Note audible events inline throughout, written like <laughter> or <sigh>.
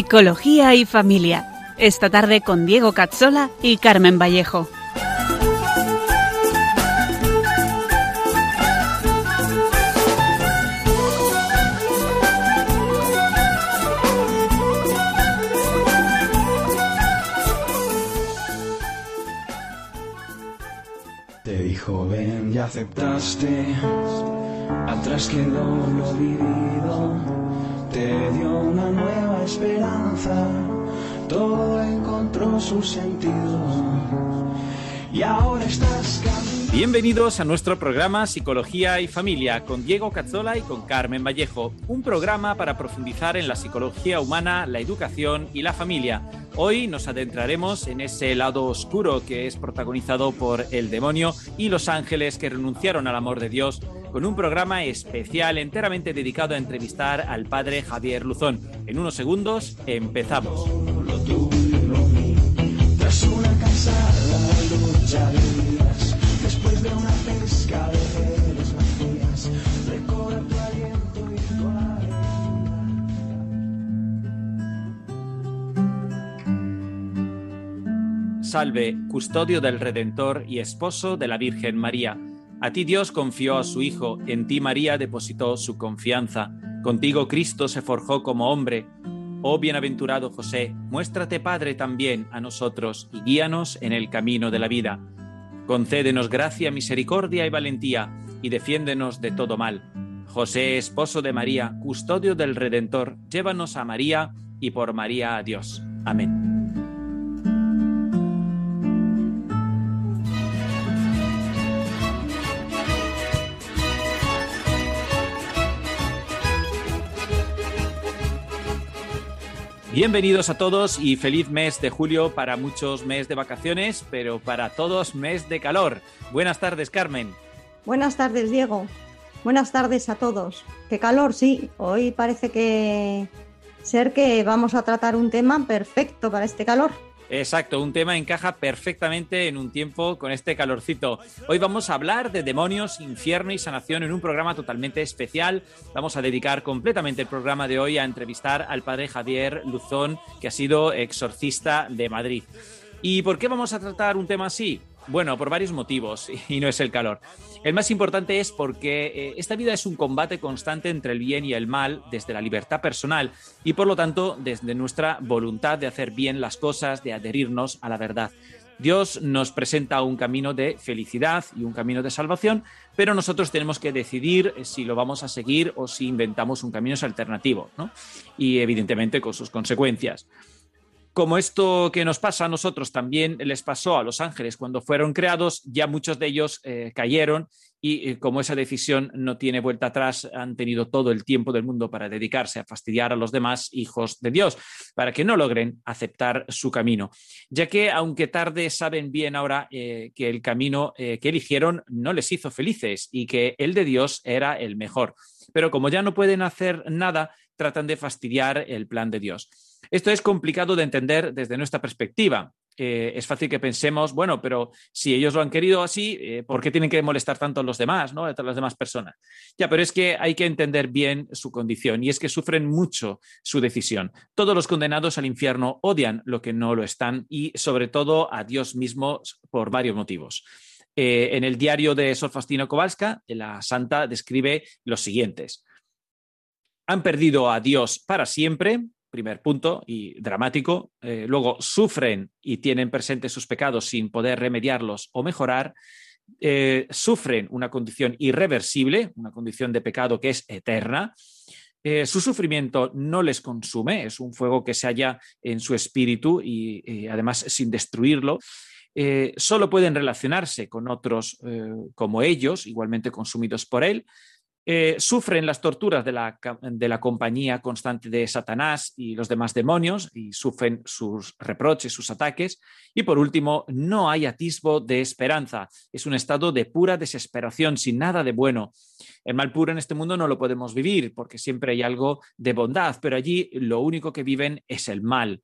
Psicología y Familia. Esta tarde con Diego Cazzola y Carmen Vallejo. Te dijo ven y aceptaste, atrás quedó lo vivido, te dio una nueva esperanza, todo encontró su sentido y ahora estás caminando. Bienvenidos a nuestro programa Psicología y Familia con Diego Cazzola y con Carmen Vallejo, un programa para profundizar en la psicología humana, la educación y la familia. Hoy nos adentraremos en ese lado oscuro que es protagonizado por el demonio y los ángeles que renunciaron al amor de Dios con un programa especial enteramente dedicado a entrevistar al padre Javier Luzón. En unos segundos empezamos. Salve, custodio del Redentor y esposo de la Virgen María. A ti Dios confió a su Hijo, en ti María depositó su confianza. Contigo Cristo se forjó como hombre. Oh bienaventurado José, muéstrate Padre también a nosotros y guíanos en el camino de la vida. Concédenos gracia, misericordia y valentía, y defiéndenos de todo mal. José, esposo de María, custodio del Redentor, llévanos a María y por María a Dios. Amén. Bienvenidos a todos y feliz mes de julio para muchos mes de vacaciones, pero para todos mes de calor. Buenas tardes, Carmen. Buenas tardes, Diego. Buenas tardes a todos. Qué calor, sí. Hoy parece que ser que vamos a tratar un tema perfecto para este calor. Exacto, un tema encaja perfectamente en un tiempo con este calorcito. Hoy vamos a hablar de demonios, infierno y sanación en un programa totalmente especial. Vamos a dedicar completamente el programa de hoy a entrevistar al padre Javier Luzón, que ha sido exorcista de Madrid. ¿Y por qué vamos a tratar un tema así? Bueno, por varios motivos, <laughs> y no es el calor. El más importante es porque eh, esta vida es un combate constante entre el bien y el mal desde la libertad personal y por lo tanto desde nuestra voluntad de hacer bien las cosas, de adherirnos a la verdad. Dios nos presenta un camino de felicidad y un camino de salvación, pero nosotros tenemos que decidir si lo vamos a seguir o si inventamos un camino alternativo, ¿no? Y evidentemente con sus consecuencias como esto que nos pasa a nosotros también les pasó a los ángeles cuando fueron creados, ya muchos de ellos eh, cayeron y eh, como esa decisión no tiene vuelta atrás, han tenido todo el tiempo del mundo para dedicarse a fastidiar a los demás hijos de Dios, para que no logren aceptar su camino, ya que aunque tarde saben bien ahora eh, que el camino que eligieron no les hizo felices y que el de Dios era el mejor. Pero como ya no pueden hacer nada, tratan de fastidiar el plan de Dios. Esto es complicado de entender desde nuestra perspectiva. Eh, es fácil que pensemos, bueno, pero si ellos lo han querido así, eh, ¿por qué tienen que molestar tanto a los demás, ¿no? a las demás personas? Ya, pero es que hay que entender bien su condición y es que sufren mucho su decisión. Todos los condenados al infierno odian lo que no lo están y sobre todo a Dios mismo por varios motivos. Eh, en el diario de Sor Faustina Kowalska, la santa describe los siguientes. Han perdido a Dios para siempre, primer punto y dramático. Eh, luego sufren y tienen presentes sus pecados sin poder remediarlos o mejorar. Eh, sufren una condición irreversible, una condición de pecado que es eterna. Eh, su sufrimiento no les consume, es un fuego que se halla en su espíritu y, y además sin destruirlo. solo pueden relacionarse con otros como ellos, igualmente consumidos por él, eh, sufren las torturas de la, de la, compañía constante de Satanás y los demás demonios y sufren sus reproches, sus ataques. Y por último, no hay atisbo de esperanza. Es un estado de pura desesperación, sin nada de bueno. El mal puro en este mundo no lo podemos vivir porque siempre hay algo de bondad, pero allí lo único que viven es el mal.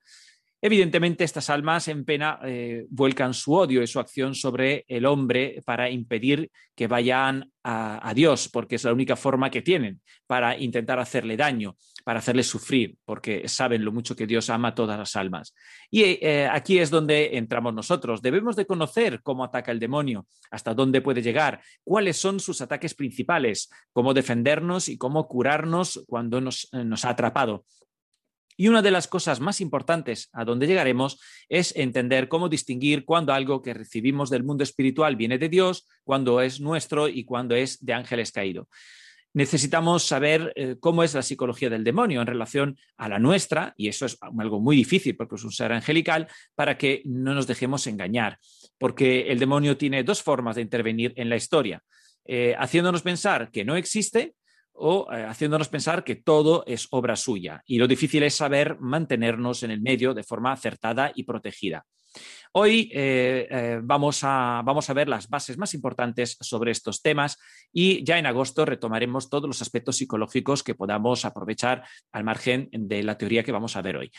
Evidentemente, estas almas en pena eh, vuelcan su odio y su acción sobre el hombre para impedir que vayan a, Dios, porque es la única forma que tienen para intentar hacerle daño, para hacerle sufrir, porque saben lo mucho que Dios ama a todas las almas. Y eh, aquí es donde entramos nosotros. Debemos de conocer cómo ataca el demonio, hasta dónde puede llegar, cuáles son sus ataques principales, cómo defendernos y cómo curarnos cuando nos, eh, nos ha atrapado. Y una de las cosas más importantes a donde llegaremos es entender cómo distinguir cuando algo que recibimos del mundo espiritual viene de Dios, cuando es nuestro y cuando es de ángeles caídos. Necesitamos saber eh, cómo es la psicología del demonio en relación a la nuestra, y eso es algo muy difícil porque es un ser angelical, para que no nos dejemos engañar, porque el demonio tiene dos formas de intervenir en la historia, eh, haciéndonos pensar que no existe o eh, haciéndonos pensar que todo es obra suya. Y lo difícil es saber mantenernos en el medio de forma acertada y protegida. Hoy eh, eh, vamos, a, vamos, a, ver las bases más importantes sobre estos temas y ya en agosto retomaremos todos los aspectos psicológicos que podamos aprovechar al margen de la teoría que vamos a ver hoy.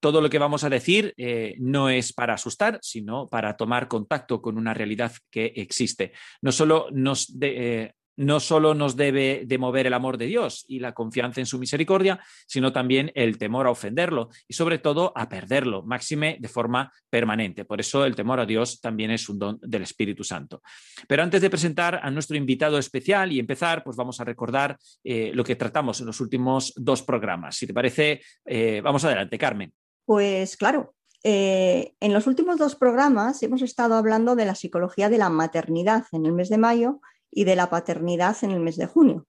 Todo lo que vamos a decir no es para asustar, sino para tomar contacto con una realidad que existe. No solo nos no solo nos debe de mover el amor de Dios y la confianza en su misericordia, sino también el temor a ofenderlo y sobre todo a perderlo, máxime de forma permanente. Por eso el temor a Dios también es un don del Espíritu Santo. Pero antes de presentar a nuestro invitado especial y empezar, pues vamos a recordar eh, lo que tratamos en los últimos dos programas. Si te parece, eh, vamos adelante, Carmen. Pues claro, eh, en los últimos dos programas hemos estado hablando de la psicología de la maternidad en el mes de mayo y de la paternidad en el mes de junio.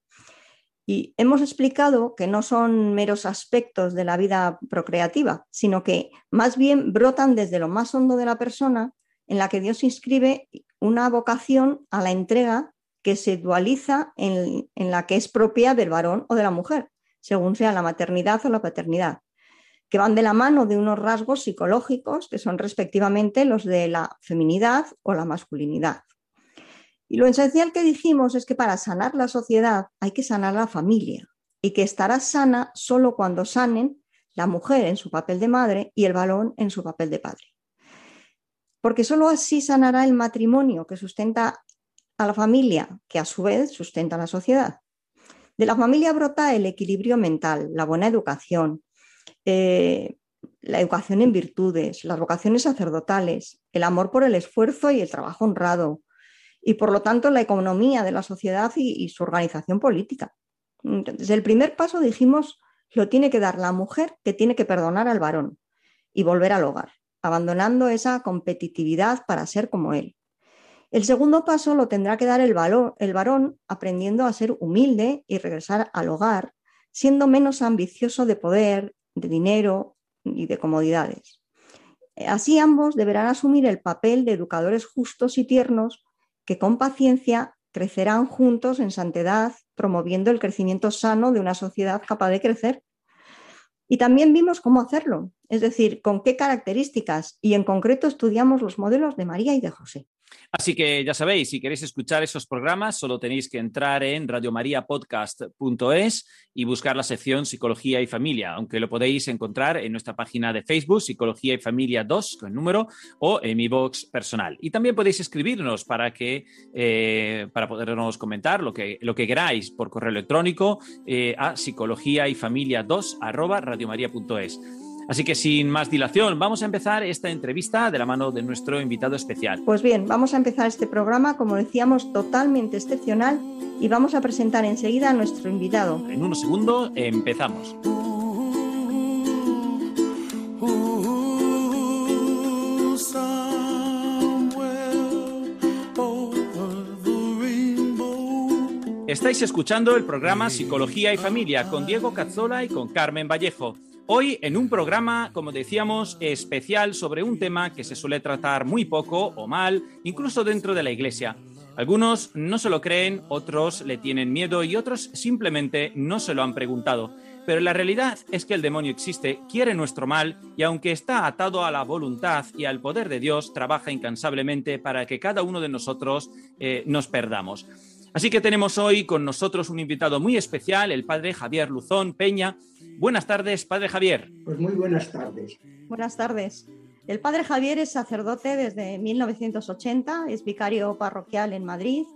Y hemos explicado que no son meros aspectos de la vida procreativa, sino que más bien brotan desde lo más hondo de la persona, en la que Dios inscribe una vocación a la entrega que se dualiza en, en la que es propia del varón o de la mujer, según sea la maternidad o la paternidad, que van de la mano de unos rasgos psicológicos que son respectivamente los de la feminidad o la masculinidad. Y lo esencial que dijimos es que para sanar la sociedad hay que sanar la familia y que estará sana solo cuando sanen la mujer en su papel de madre y el varón en su papel de padre. Porque solo así sanará el matrimonio que sustenta a la familia, que a su vez sustenta a la sociedad. De la familia brota el equilibrio mental, la buena educación, eh, la educación en virtudes, las vocaciones sacerdotales, el amor por el esfuerzo y el trabajo honrado, y por lo tanto la economía de la sociedad y, su organización política. Desde el primer paso dijimos lo tiene que dar la mujer que tiene que perdonar al varón y volver al hogar, abandonando esa competitividad para ser como él. El segundo paso lo tendrá que dar el, el varón aprendiendo a ser humilde y regresar al hogar, siendo menos ambicioso de poder, de dinero y de comodidades. Así ambos deberán asumir el papel de educadores justos y tiernos que con paciencia crecerán juntos en santidad, promoviendo el crecimiento sano de una sociedad capaz de crecer. Y también vimos cómo hacerlo, es decir, con qué características, y en concreto estudiamos los modelos de María y de José. Así que ya sabéis, si queréis escuchar esos programas, solo tenéis que entrar en radiomariapodcast.es y buscar la sección Psicología y Familia, aunque lo podéis encontrar en nuestra página de Facebook, Psicología y Familia 2, con número, o en mi box personal. Y también podéis escribirnos para que eh, para podernos comentar lo que, lo que queráis por correo electrónico eh, a psicología y familia 2 arroba radiomaria.es. Así que sin más dilación, vamos a empezar esta entrevista de la mano de nuestro invitado especial. Pues bien, vamos a empezar este programa, como decíamos, totalmente excepcional y vamos a presentar enseguida a nuestro invitado. En unos segundos empezamos. Estáis escuchando el programa Psicología y Familia con Diego Cazzola y con Carmen Vallejo. Hoy en un programa, como decíamos, especial sobre un tema que se suele tratar muy poco o mal, incluso dentro de la Iglesia. Algunos no se lo creen, otros le tienen miedo y otros simplemente no se lo han preguntado. Pero la realidad es que el demonio existe, quiere nuestro mal y aunque está atado a la voluntad y al poder de Dios, trabaja incansablemente para que cada uno de nosotros eh, nos perdamos. Así que tenemos hoy con nosotros un invitado muy especial, el padre Javier Luzón Peña, Buenas tardes, Padre Javier. Pues muy buenas tardes. Buenas tardes. El padre Javier es sacerdote desde 1980, es vicario parroquial en Madrid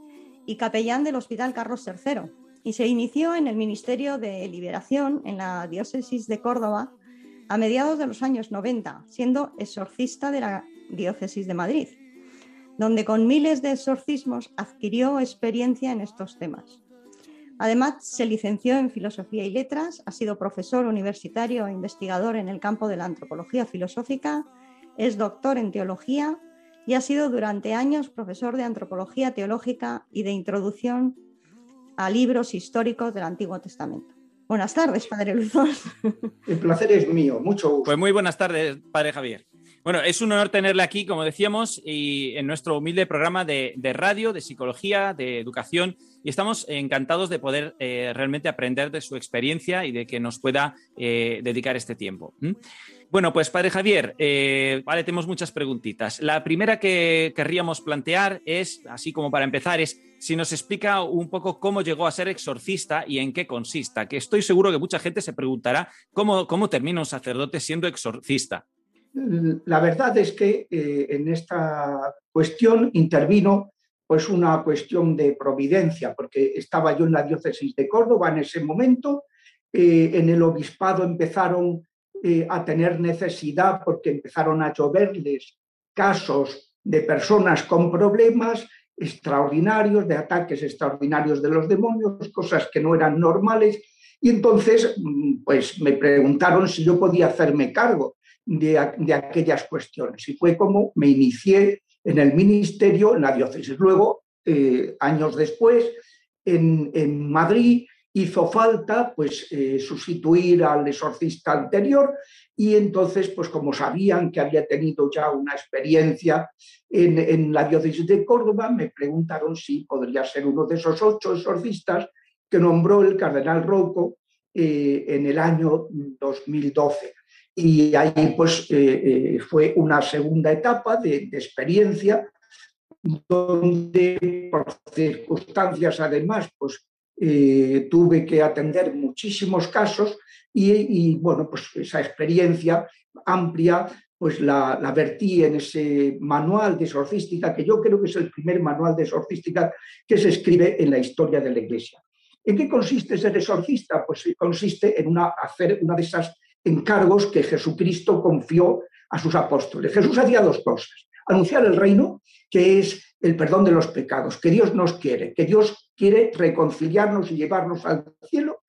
y capellán del Hospital Carlos III. Y se inició en el Ministerio de Liberación en la Diócesis de Córdoba a mediados de los años 90, siendo exorcista de la Diócesis de Madrid, donde con miles de exorcismos adquirió experiencia en estos temas. Además, se licenció en Filosofía y Letras, ha sido profesor universitario e investigador en el campo de la antropología filosófica, es doctor en teología y ha sido durante años profesor de antropología teológica y de introducción a libros históricos del Antiguo Testamento. Buenas tardes, Padre Luzón. El placer es mío, mucho gusto. Pues muy buenas tardes, Padre Javier. Bueno, es un honor tenerle aquí, como decíamos, y en nuestro humilde programa de, radio, de psicología, de educación, y estamos encantados de poder eh, realmente aprender de su experiencia y de que nos pueda eh, dedicar este tiempo. Bueno, pues Padre Javier, eh, vale, tenemos muchas preguntitas. La primera que querríamos plantear es, así como para empezar, es si nos explica un poco cómo llegó a ser exorcista y en qué consista, que estoy seguro que mucha gente se preguntará cómo, cómo termina un sacerdote siendo exorcista. La verdad es que eh, en esta cuestión intervino pues una cuestión de providencia, porque estaba yo en la diócesis de Córdoba en ese momento, eh, en el obispado empezaron eh, a tener necesidad porque empezaron a lloverles casos de personas con problemas extraordinarios, de ataques extraordinarios de los demonios, cosas que no eran normales, y entonces mm, pues me preguntaron si yo podía hacerme cargo de, aquellas cuestiones. Y fue como me inicié en el ministerio, en la diócesis. Luego, eh, años después, en, en, Madrid hizo falta pues eh, sustituir al exorcista anterior y entonces pues como sabían que había tenido ya una experiencia en, en, la diócesis de Córdoba me preguntaron si podría ser uno de esos ocho exorcistas que nombró el cardenal Rocco eh, en el año 2012 y ahí pues eh, eh, fue una segunda etapa de, experiencia donde por circunstancias además pues eh, tuve que atender muchísimos casos y, bueno pues esa experiencia amplia pues la, vertí en ese manual de exorcística que yo creo que es el primer manual de exorcística que se escribe en la historia de la iglesia. ¿En qué consiste ser exorcista? Pues consiste en una, hacer una de esas encargos que Jesucristo confió a sus apóstoles. Jesús hacía dos cosas. Anunciar el reino, que es el perdón de los pecados, que Dios nos quiere, que Dios quiere reconciliarnos y llevarnos al cielo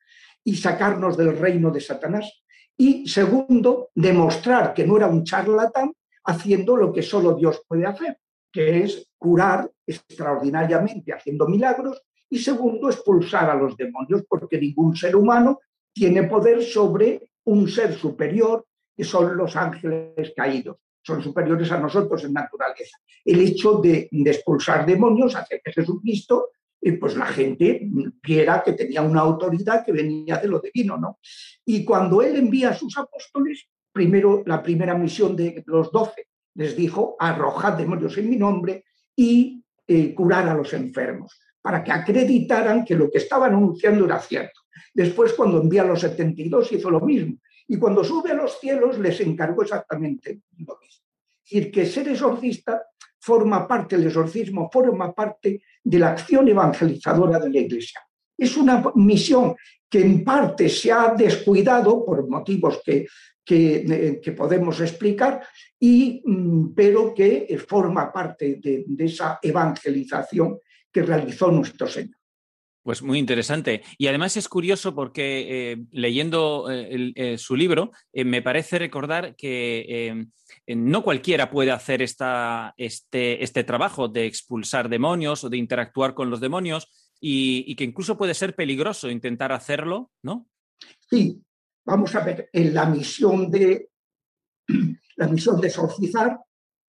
y sacarnos del reino de Satanás. Y segundo, demostrar que no era un charlatán haciendo lo que solo Dios puede hacer, que es curar extraordinariamente haciendo milagros. Y segundo, expulsar a los demonios, porque ningún ser humano tiene poder sobre un ser superior que son los ángeles caídos. Son superiores a nosotros en naturaleza. El hecho de, expulsar demonios hace que Jesucristo, eh, pues la gente viera que tenía una autoridad que venía de lo divino, ¿no? Y cuando él envía a sus apóstoles, primero la primera misión de los doce les dijo, arrojad demonios en mi nombre y eh, curar a los enfermos, para que acreditaran que lo que estaban anunciando era cierto. Después, cuando envía a los 72, hizo lo mismo. Y cuando sube a los cielos, les encargó exactamente lo mismo. Es decir, que ser exorcista forma parte, el exorcismo forma parte de la acción evangelizadora de la Iglesia. Es una misión que en parte se ha descuidado por motivos que, que, eh, podemos explicar, y, mm, pero que forma parte de esa evangelización que realizó nuestro Señor. Pues muy interesante. Y además es curioso porque eh, leyendo eh, eh, su libro, me parece recordar que no cualquiera puede hacer esta, este, este, trabajo de expulsar demonios o de interactuar con los demonios y, y, que incluso puede ser peligroso intentar hacerlo, ¿no? Sí, vamos a ver, en la misión de, <clears throat> la misión de exorcizar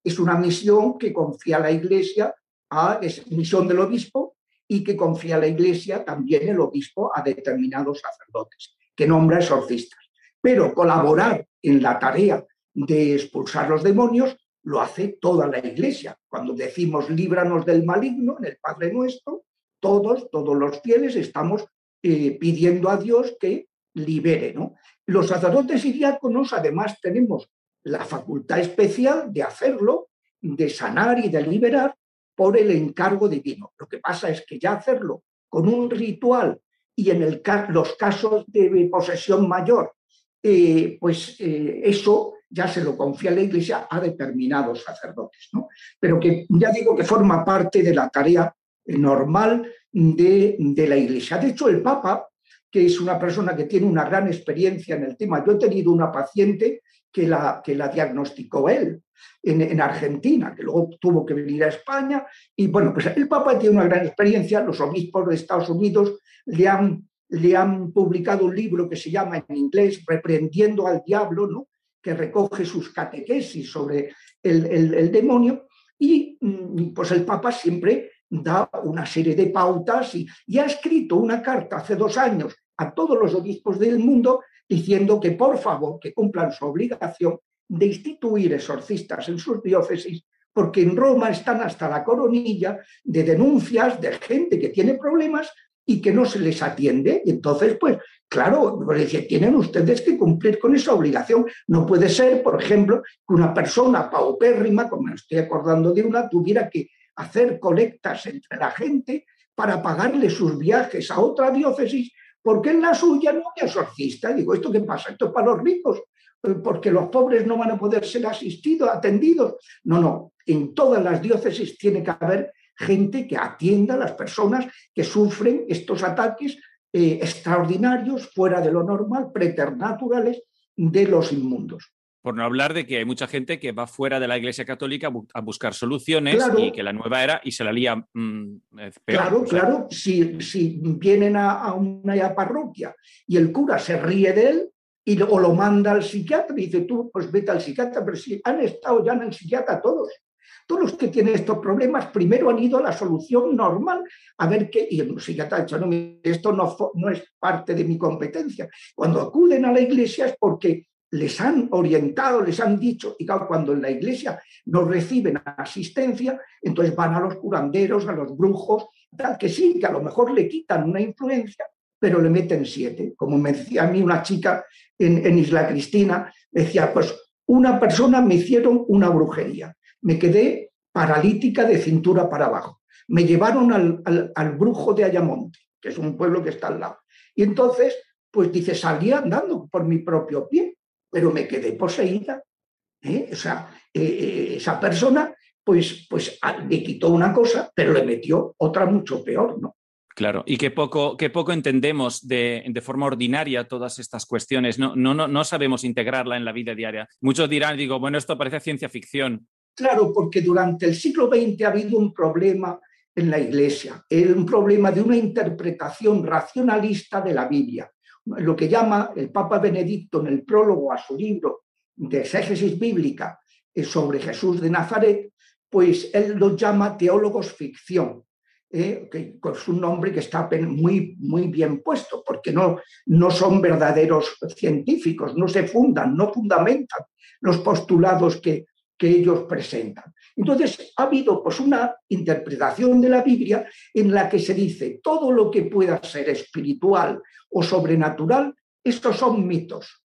es una misión que confía la Iglesia a, es misión del obispo y que confía la Iglesia también el obispo a determinados sacerdotes, que nombra exorcistas. Pero colaborar en la tarea de expulsar los demonios lo hace toda la Iglesia. Cuando decimos líbranos del maligno en el Padre Nuestro, todos, todos los fieles estamos eh, pidiendo a Dios que libere. ¿no? Los sacerdotes y diáconos además tenemos la facultad especial de hacerlo, de sanar y de liberar por el encargo divino. Lo que pasa es que ya hacerlo con un ritual y en el, los casos de posesión mayor, eh, pues eh, eso ya se lo confía la Iglesia a determinados sacerdotes. ¿no? Pero que ya digo que forma parte de la tarea normal de, de la Iglesia. De hecho, el Papa, que es una persona que tiene una gran experiencia en el tema, yo he tenido una paciente que la, que la diagnosticó él en, en, Argentina, que luego tuvo que venir a España. Y bueno, pues el Papa tiene una gran experiencia, los obispos de Estados Unidos le han, le han publicado un libro que se llama en inglés Reprendiendo al Diablo, ¿no? que recoge sus catequesis sobre el, el, demonio. Y mm, pues el Papa siempre da una serie de pautas y, ha escrito una carta hace dos años a todos los obispos del mundo diciendo que por favor que cumplan su obligación de instituir exorcistas en sus diócesis, porque en Roma están hasta la coronilla de denuncias de gente que tiene problemas y que no se les atiende. Y entonces, pues, claro, pues, tienen ustedes que cumplir con esa obligación. No puede ser, por ejemplo, que una persona paupérrima, como me estoy acordando de una, tuviera que hacer colectas entre la gente para pagarle sus viajes a otra diócesis porque en la suya no hay exorcista. Digo, ¿esto qué pasa? Esto es para los ricos, porque los pobres no van a poder ser asistidos, atendidos. No, no, en todas las diócesis tiene que haber gente que atienda a las personas que sufren estos ataques eh, extraordinarios, fuera de lo normal, preternaturales, de los inmundos. Por no hablar de que hay mucha gente que va fuera de la Iglesia Católica a buscar soluciones claro. y que la nueva era y se la lía mmm, peor. Claro, o sea. claro. Si, si vienen a, a, una parroquia y el cura se ríe de él y, o lo manda al psiquiatra y dice tú, pues vete al psiquiatra, pero si han estado ya en el psiquiatra todos. Todos los que tienen estos problemas primero han ido a la solución normal a ver qué, y el psiquiatra ha dicho, no, esto no, no es parte de mi competencia. Cuando acuden a la iglesia es porque les han orientado, les han dicho, y claro, cuando en la iglesia no reciben asistencia, entonces van a los curanderos, a los brujos, tal que sí, que a lo mejor le quitan una influencia, pero le meten siete. Como me decía a mí una chica en, Isla Cristina, decía, pues una persona me hicieron una brujería, me quedé paralítica de cintura para abajo, me llevaron al, al, al brujo de Ayamonte, que es un pueblo que está al lado, y entonces, pues dice, salí andando por mi propio pie, pero me quedé poseída. ¿eh? O sea, eh, esa persona pues, pues le quitó una cosa, pero le metió otra mucho peor, ¿no? Claro, y qué poco, qué poco entendemos de, de, forma ordinaria todas estas cuestiones. No, no, no, no sabemos integrarla en la vida diaria. Muchos dirán, digo, bueno, esto parece ciencia ficción. Claro, porque durante el siglo XX ha habido un problema en la Iglesia, un problema de una interpretación racionalista de la Biblia lo que llama el Papa Benedicto en el prólogo a su libro de exégesis bíblica sobre Jesús de Nazaret, pues él los llama teólogos ficción, ¿eh? que es un nombre que está muy, muy bien puesto, porque no, no son verdaderos científicos, no se fundan, no fundamentan los postulados que, que ellos presentan. Entonces, ha habido pues, una interpretación de la Biblia en la que se dice todo lo que pueda ser espiritual o sobrenatural, estos son mitos,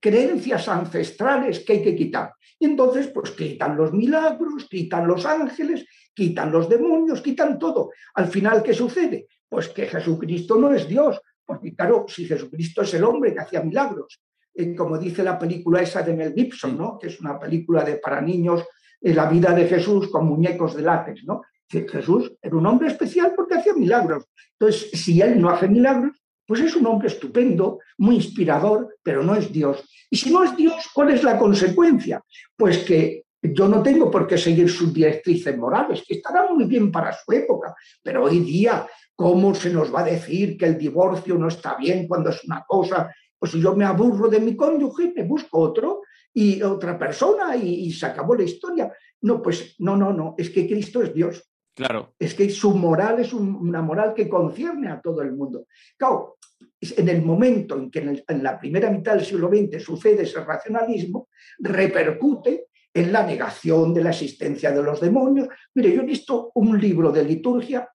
creencias ancestrales que hay que quitar. Y entonces, pues quitan los milagros, quitan los ángeles, quitan los demonios, quitan todo. Al final, ¿qué sucede? Pues que Jesucristo no es Dios, porque claro, si Jesucristo es el hombre que hacía milagros, eh, como dice la película esa de Mel Gibson, ¿no? que es una película de para niños la vida de Jesús con muñecos de látex, ¿no? Jesús era un hombre especial porque hacía milagros. Entonces, si él no hace milagros, pues es un hombre estupendo, muy inspirador, pero no es Dios. Y si no es Dios, ¿cuál es la consecuencia? Pues que yo no tengo por qué seguir sus directrices morales, que estarán muy bien para su época, pero hoy día, ¿cómo se nos va a decir que el divorcio no está bien cuando es una cosa? Pues si yo me aburro de mi cónyuge, me busco otro y otra persona y, y se acabó la historia. No, pues no, no, no, es que Cristo es Dios. Claro. Es que su moral es un, una moral que concierne a todo el mundo. Claro, en el momento en que en, el, en, la primera mitad del siglo XX sucede ese racionalismo, repercute en la negación de la existencia de los demonios. Mire, yo he visto un libro de liturgia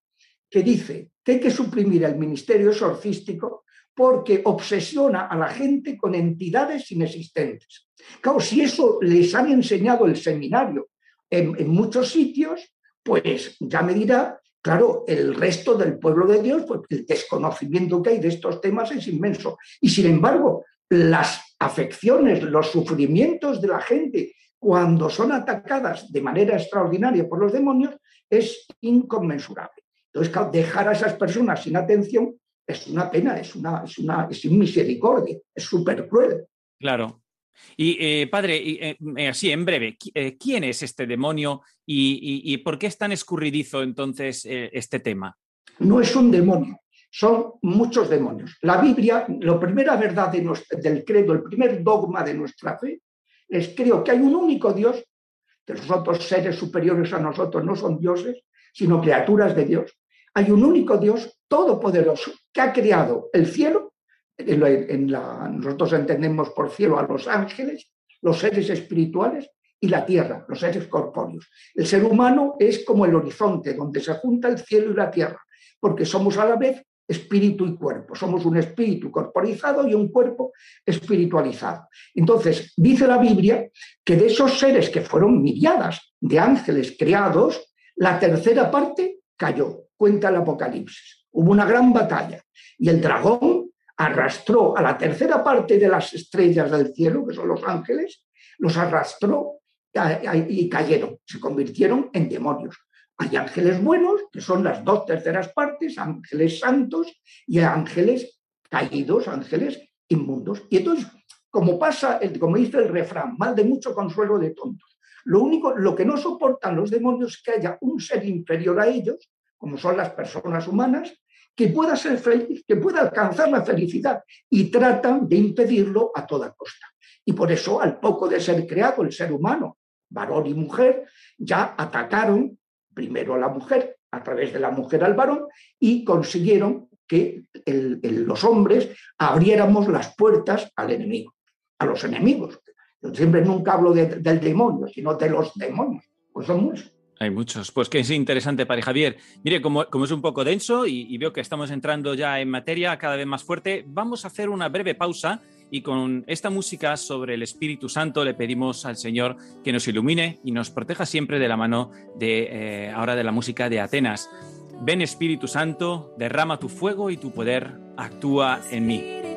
que dice que hay que suprimir el ministerio exorcístico porque obsesiona a la gente con entidades inexistentes. Claro, si eso les han enseñado el seminario en, muchos sitios, pues ya me dirá, claro, el resto del pueblo de Dios, pues el desconocimiento que hay de estos temas es inmenso. Y sin embargo, las afecciones, los sufrimientos de la gente cuando son atacadas de manera extraordinaria por los demonios es inconmensurable. Entonces, dejar a esas personas sin atención es una pena, es una, es una es misericordia, es súper cruel. Claro. Y eh, padre, y, eh, eh, así en breve, qui- eh, ¿quién es este demonio y, y- y por qué es tan escurridizo entonces este tema? No es un demonio, son muchos demonios. La Biblia, la primera verdad de nuestra- del credo, el primer dogma de nuestra fe, es creo que hay un único Dios, que los otros seres superiores a nosotros no son dioses, sino criaturas de Dios. Hay un único Dios todopoderoso que ha creado el cielo, en nosotros entendemos por cielo a los ángeles, los seres espirituales y la tierra, los seres corpóreos. El ser humano es como el horizonte donde se junta el cielo y la tierra, porque somos a la vez espíritu y cuerpo. Somos un espíritu corporizado y un cuerpo espiritualizado. Entonces, dice la Biblia que de esos seres que fueron miriadas de ángeles creados, la tercera parte cayó, cuenta el Apocalipsis. Hubo una gran batalla y el dragón arrastró a la tercera parte de las estrellas del cielo, que son los ángeles, los arrastró y cayeron, se convirtieron en demonios. Hay ángeles buenos, que son las dos terceras partes, ángeles santos y ángeles caídos, ángeles inmundos. Y entonces, como pasa, como dice el refrán, mal de mucho consuelo de tontos. Lo único, lo que no soportan los demonios es que haya un ser inferior a ellos, como son las personas humanas, que pueda ser feliz, que pueda alcanzar la felicidad y tratan de impedirlo a toda costa. Y por eso, al poco de ser creado el ser humano, varón y mujer, ya atacaron primero a la mujer, a través de la mujer al varón, y consiguieron que los hombres abriéramos las puertas al enemigo, a los enemigos. Yo siempre nunca hablo de- del demonio, sino de los demonios, pues son muchos. Hay muchos. Pues que es interesante, Padre Javier. Mire, como, como es un poco denso y, y veo que estamos entrando ya en materia cada vez más fuerte, vamos a hacer una breve pausa y con esta música sobre el Espíritu Santo le pedimos al Señor que nos ilumine y nos proteja siempre de la mano de eh, ahora de la música de Atenas. Ven Espíritu Santo, derrama tu fuego y tu poder actúa en mí.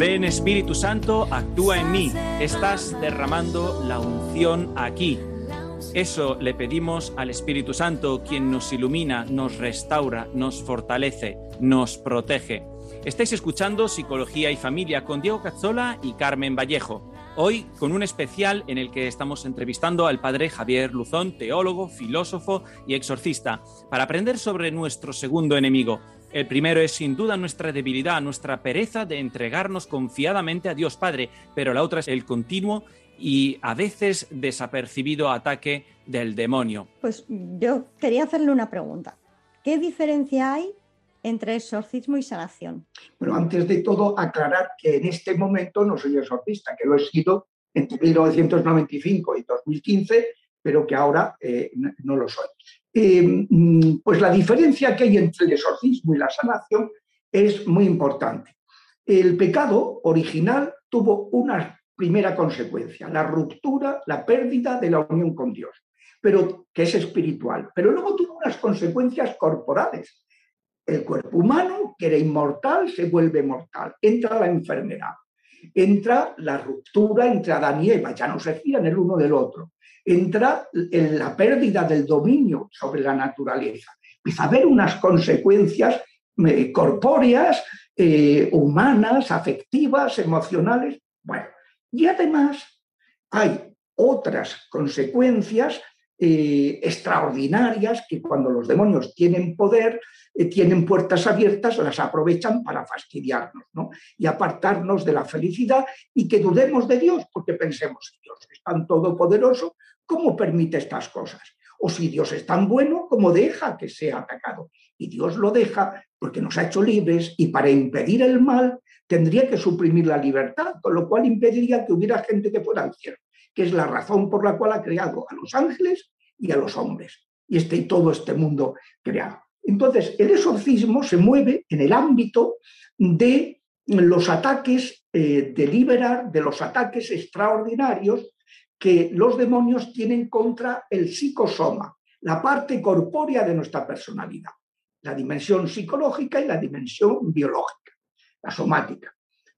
Ven Espíritu Santo, actúa en mí. Estás derramando la unción aquí. Eso le pedimos al Espíritu Santo, quien nos ilumina, nos restaura, nos fortalece, nos protege. Estáis escuchando Psicología y Familia con Diego Cazzola y Carmen Vallejo. Hoy con un especial en el que estamos entrevistando al padre Javier Luzón, teólogo, filósofo y exorcista, para aprender sobre nuestro segundo enemigo. El primero es sin duda nuestra debilidad, nuestra pereza de entregarnos confiadamente a Dios Padre, pero la otra es el continuo y a veces desapercibido ataque del demonio. Pues yo quería hacerle una pregunta. ¿Qué diferencia hay entre exorcismo y sanación? Pero antes de todo, aclarar que en este momento no soy exorcista, que lo he sido entre 1995 y 2015, pero que ahora eh, no lo soy. Eh, mm, pues la diferencia que hay entre el exorcismo y la sanación es muy importante. El pecado original tuvo una primera consecuencia, la ruptura, la pérdida de la unión con Dios, pero que es espiritual. Pero luego tuvo unas consecuencias corporales. El cuerpo humano, que era inmortal, se vuelve mortal. Entra la enfermedad, entra la ruptura entre Adán y Eva, ya no se fían el uno del otro. Entra en la pérdida del dominio sobre la naturaleza. Empieza a haber unas consecuencias eh, corpóreas, eh, humanas, afectivas, emocionales. Bueno, y además hay otras consecuencias eh, extraordinarias que cuando los demonios tienen poder, tienen puertas abiertas, las aprovechan para fastidiarnos ¿no? y apartarnos de la felicidad y que dudemos de Dios, porque pensemos, Dios tan todopoderoso, ¿cómo permite estas cosas? O si Dios es tan bueno, ¿cómo deja que sea atacado? Y Dios lo deja porque nos ha hecho libres y para impedir el mal tendría que suprimir la libertad, con lo cual impediría que hubiera gente que fuera al cielo, que es la razón por la cual ha creado a los ángeles y a los hombres, y este todo este mundo creado. Entonces, el exorcismo se mueve en el ámbito de los ataques eh, de liberar, de los ataques extraordinarios que los demonios tienen contra el psicosoma, la parte corpórea de nuestra personalidad, la dimensión psicológica y la dimensión biológica, la somática.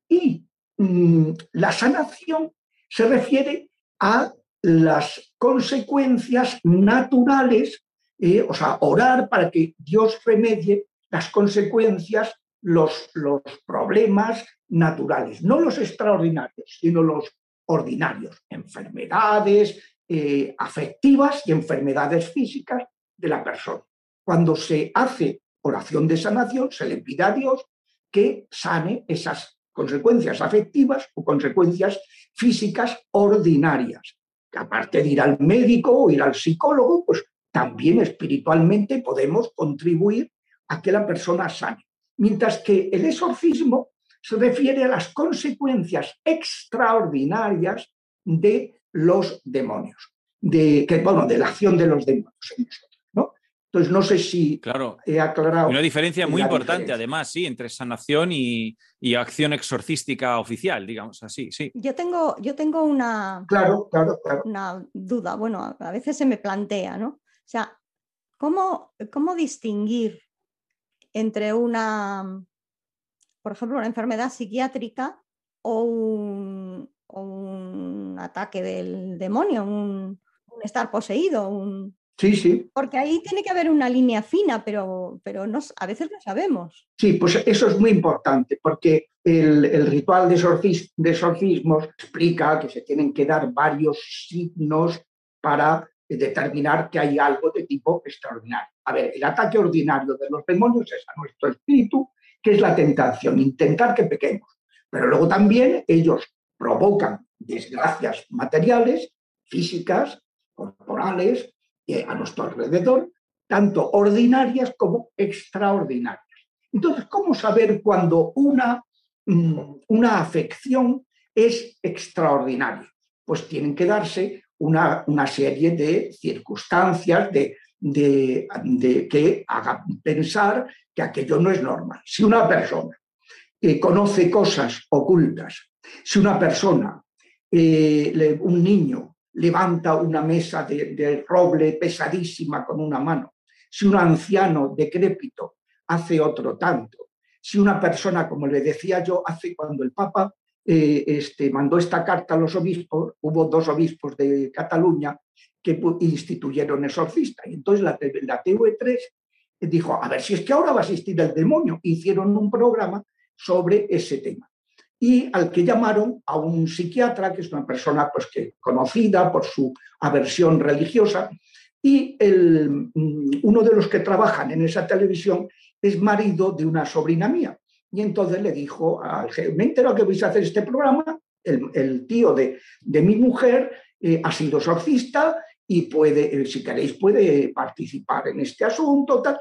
Y mm, la sanación se refiere a las consecuencias naturales, eh, o sea, orar para que Dios remedie las consecuencias, los, los problemas naturales, no los extraordinarios, sino los ordinarios, enfermedades eh, afectivas y enfermedades físicas de la persona. Cuando se hace oración de sanación, se le pide a Dios que sane esas consecuencias afectivas o consecuencias físicas ordinarias. Que aparte de ir al médico o ir al psicólogo, pues también espiritualmente podemos contribuir a que la persona sane. Mientras que el exorcismo se refiere a las consecuencias extraordinarias de los demonios, de, que, bueno, de la acción de los demonios en nosotros. ¿no? Entonces, no sé si Claro. he aclarado. Una diferencia muy importante, diferencia. además, sí, entre sanación y, y acción exorcística oficial, digamos así, sí. Yo tengo, yo tengo una, Claro, claro, claro. una duda, bueno, a- a veces se me plantea, ¿no? O sea, ¿cómo, cómo distinguir entre una, por ejemplo, una enfermedad psiquiátrica o un, o un ataque del demonio, un, un estar poseído? un- Sí, sí. Porque ahí tiene que haber una línea fina, pero, pero no, a veces no sabemos. Sí, pues eso es muy importante porque el, el ritual de, exorcis- de exorcismos explica que se tienen que dar varios signos para determinar que hay algo de tipo extraordinario. A ver, el ataque ordinario de los demonios es a nuestro espíritu, que es la tentación, intentar que pequemos. Pero luego también ellos provocan desgracias materiales, físicas, corporales, eh, a nuestro alrededor, tanto ordinarias como extraordinarias. Entonces, ¿cómo saber cuando una, mm, una afección es extraordinaria? Pues tienen que darse una, una serie de circunstancias de, de- que hagan pensar que aquello no es normal. Si una persona eh, conoce cosas ocultas, si una persona, eh, un niño, levanta una mesa de, de roble pesadísima con una mano, si un anciano decrépito hace otro tanto, si una persona, como le decía yo, hace cuando el Papa eh, este, mandó esta carta a los obispos, hubo dos obispos de Cataluña que instituyeron exorcista. Y entonces la, T- la TV3 dijo, a ver si es que ahora va a asistir el demonio. Hicieron un programa sobre ese tema. Y al que llamaron a un psiquiatra, que es una persona pues, que, conocida por su aversión religiosa, y el, mm, uno de los que trabajan en esa televisión es marido de una sobrina mía. Y entonces le dijo al jefe, me entero que vais a hacer este programa, el, tío de, de mi mujer eh, ha sido exorcista y puede, eh, si queréis, puede participar en este asunto. Tal.